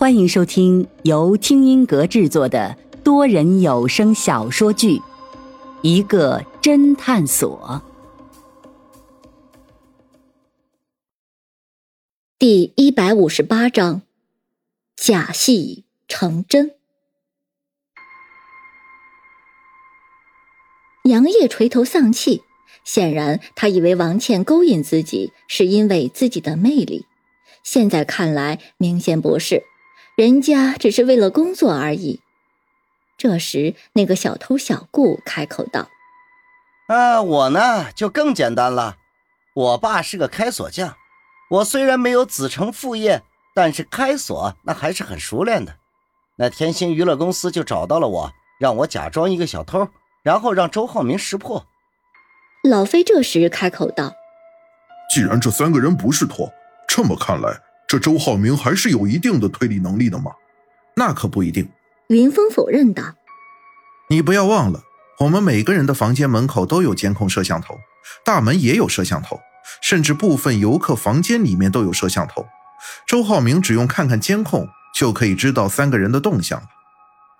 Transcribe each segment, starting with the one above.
欢迎收听由听音阁制作的多人有声小说剧《一个侦探所》第一百五十八章：假戏成真。杨业垂头丧气，显然他以为王倩勾引自己是因为自己的魅力，现在看来明显不是。人家只是为了工作而已。这时，那个小偷小顾开口道：“啊，我呢就更简单了。我爸是个开锁匠，我虽然没有子承父业，但是开锁那还是很熟练的。那天星娱乐公司就找到了我，让我假装一个小偷，然后让周浩明识破。”老飞这时开口道：“既然这三个人不是托，这么看来……”这周浩明还是有一定的推理能力的吗？那可不一定。云峰否认道：“你不要忘了，我们每个人的房间门口都有监控摄像头，大门也有摄像头，甚至部分游客房间里面都有摄像头。周浩明只用看看监控，就可以知道三个人的动向了。”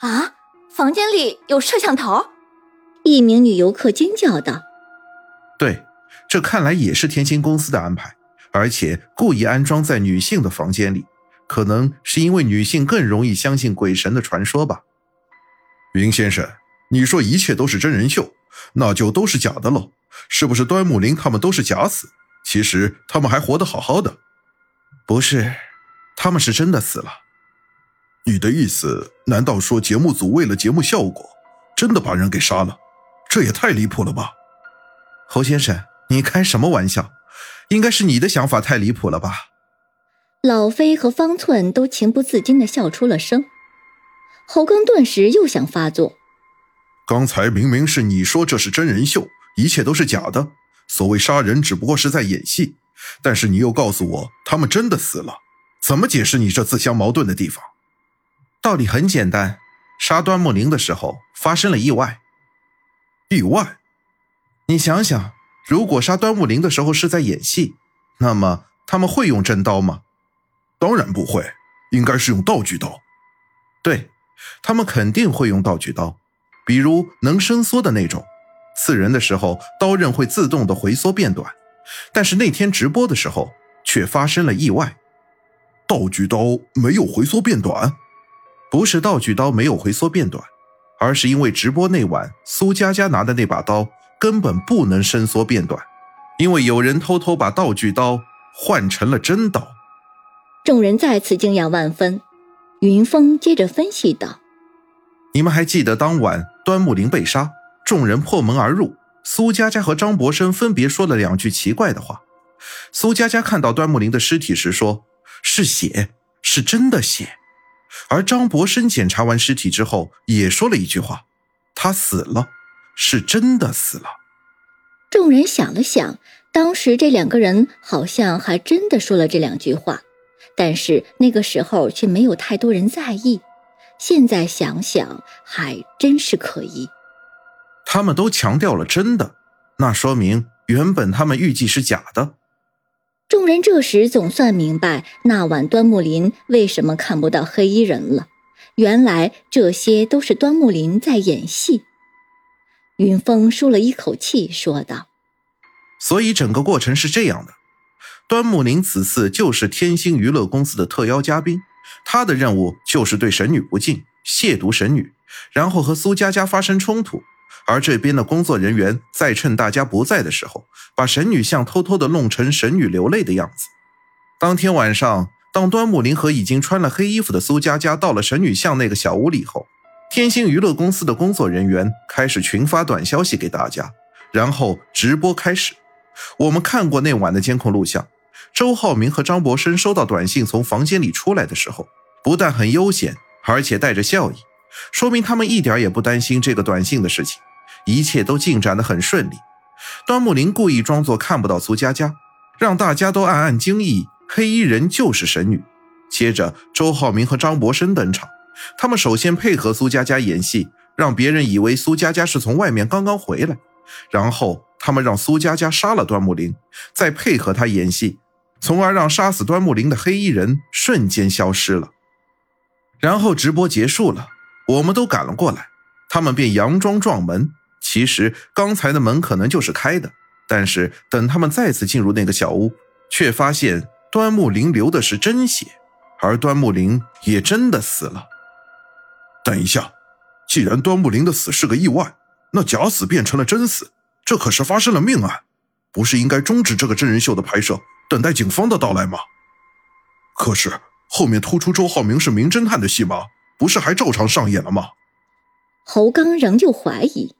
啊！房间里有摄像头？一名女游客惊叫道：“对，这看来也是天星公司的安排。”而且故意安装在女性的房间里，可能是因为女性更容易相信鬼神的传说吧。云先生，你说一切都是真人秀，那就都是假的喽？是不是端木林他们都是假死？其实他们还活得好好的。不是，他们是真的死了。你的意思难道说节目组为了节目效果，真的把人给杀了？这也太离谱了吧！侯先生，你开什么玩笑？应该是你的想法太离谱了吧？老飞和方寸都情不自禁的笑出了声。侯刚顿时又想发作。刚才明明是你说这是真人秀，一切都是假的，所谓杀人只不过是在演戏，但是你又告诉我他们真的死了，怎么解释你这自相矛盾的地方？道理很简单，杀端木林的时候发生了意外。意外？你想想。如果杀端木林的时候是在演戏，那么他们会用真刀吗？当然不会，应该是用道具刀。对，他们肯定会用道具刀，比如能伸缩的那种，刺人的时候刀刃会自动的回缩变短。但是那天直播的时候却发生了意外，道具刀没有回缩变短，不是道具刀没有回缩变短，而是因为直播那晚苏佳佳拿的那把刀。根本不能伸缩变短，因为有人偷偷把道具刀换成了真刀。众人再次惊讶万分。云峰接着分析道：“你们还记得当晚端木林被杀，众人破门而入，苏佳佳和张博生分别说了两句奇怪的话。苏佳佳看到端木林的尸体时说：‘是血，是真的血。’而张博生检查完尸体之后也说了一句话：‘他死了。’”是真的死了。众人想了想，当时这两个人好像还真的说了这两句话，但是那个时候却没有太多人在意。现在想想，还真是可疑。他们都强调了真的，那说明原本他们预计是假的。众人这时总算明白那晚端木林为什么看不到黑衣人了。原来这些都是端木林在演戏。云峰舒了一口气，说道：“所以整个过程是这样的，端木林此次就是天星娱乐公司的特邀嘉宾，他的任务就是对神女不敬，亵渎神女，然后和苏佳佳发生冲突。而这边的工作人员在趁大家不在的时候，把神女像偷偷的弄成神女流泪的样子。当天晚上，当端木林和已经穿了黑衣服的苏佳佳到了神女像那个小屋里后。”天星娱乐公司的工作人员开始群发短消息给大家，然后直播开始。我们看过那晚的监控录像，周浩明和张博生收到短信从房间里出来的时候，不但很悠闲，而且带着笑意，说明他们一点也不担心这个短信的事情，一切都进展得很顺利。端木林故意装作看不到苏佳佳，让大家都暗暗惊异，黑衣人就是神女。接着，周浩明和张博生登场。他们首先配合苏佳佳演戏，让别人以为苏佳佳是从外面刚刚回来，然后他们让苏佳佳杀了端木林，再配合他演戏，从而让杀死端木林的黑衣人瞬间消失了。然后直播结束了，我们都赶了过来，他们便佯装撞门。其实刚才的门可能就是开的，但是等他们再次进入那个小屋，却发现端木林流的是真血，而端木林也真的死了。等一下，既然端木林的死是个意外，那假死变成了真死，这可是发生了命案，不是应该终止这个真人秀的拍摄，等待警方的到来吗？可是后面突出周浩明是名侦探的戏码，不是还照常上演了吗？侯刚仍旧怀疑。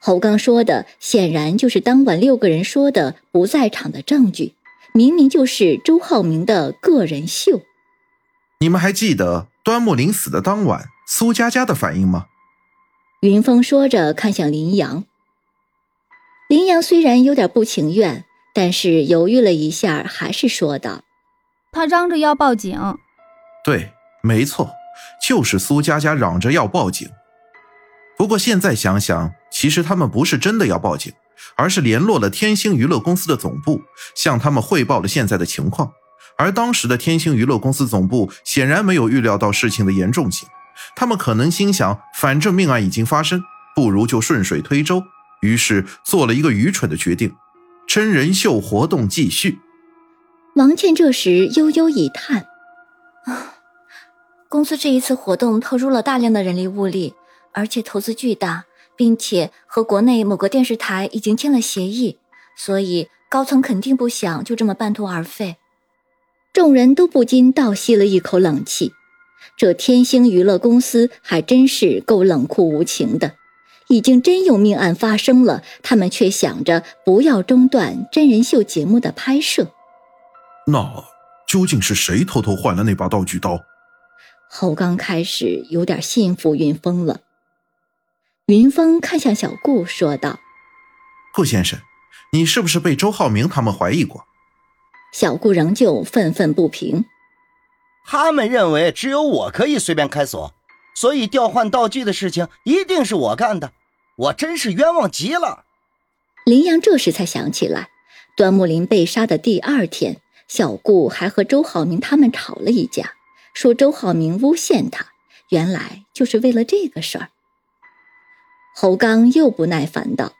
侯刚说的显然就是当晚六个人说的不在场的证据，明明就是周浩明的个人秀。你们还记得端木林死的当晚苏佳佳的反应吗？云峰说着看向林阳。林阳虽然有点不情愿，但是犹豫了一下，还是说道：“他嚷着要报警。”对，没错，就是苏佳佳嚷着要报警。不过现在想想，其实他们不是真的要报警，而是联络了天星娱乐公司的总部，向他们汇报了现在的情况。而当时的天星娱乐公司总部显然没有预料到事情的严重性，他们可能心想，反正命案已经发生，不如就顺水推舟，于是做了一个愚蠢的决定：真人秀活动继续。王倩这时悠悠一叹：“啊，公司这一次活动投入了大量的人力物力。”而且投资巨大，并且和国内某个电视台已经签了协议，所以高层肯定不想就这么半途而废。众人都不禁倒吸了一口冷气。这天星娱乐公司还真是够冷酷无情的，已经真有命案发生了，他们却想着不要中断真人秀节目的拍摄。那究竟是谁偷偷换了那把道具刀？侯刚开始有点信服云峰了。云峰看向小顾，说道：“顾先生，你是不是被周浩明他们怀疑过？”小顾仍旧愤愤不平：“他们认为只有我可以随便开锁，所以调换道具的事情一定是我干的，我真是冤枉极了。”林阳这时才想起来，端木林被杀的第二天，小顾还和周浩明他们吵了一架，说周浩明诬陷他，原来就是为了这个事儿。侯刚又不耐烦道：“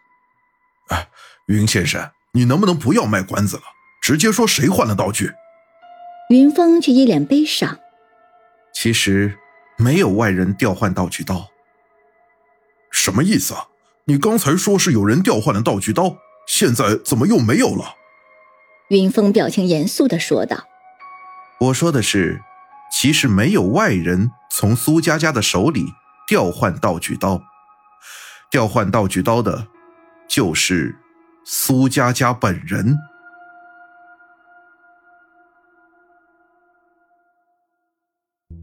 哎，云先生，你能不能不要卖关子了，直接说谁换了道具？”云峰却一脸悲伤：“其实没有外人调换道具刀。什么意思啊？你刚才说是有人调换了道具刀，现在怎么又没有了？”云峰表情严肃的说道：“我说的是，其实没有外人从苏佳佳的手里调换道具刀。”调换道具刀的，就是苏佳佳本人。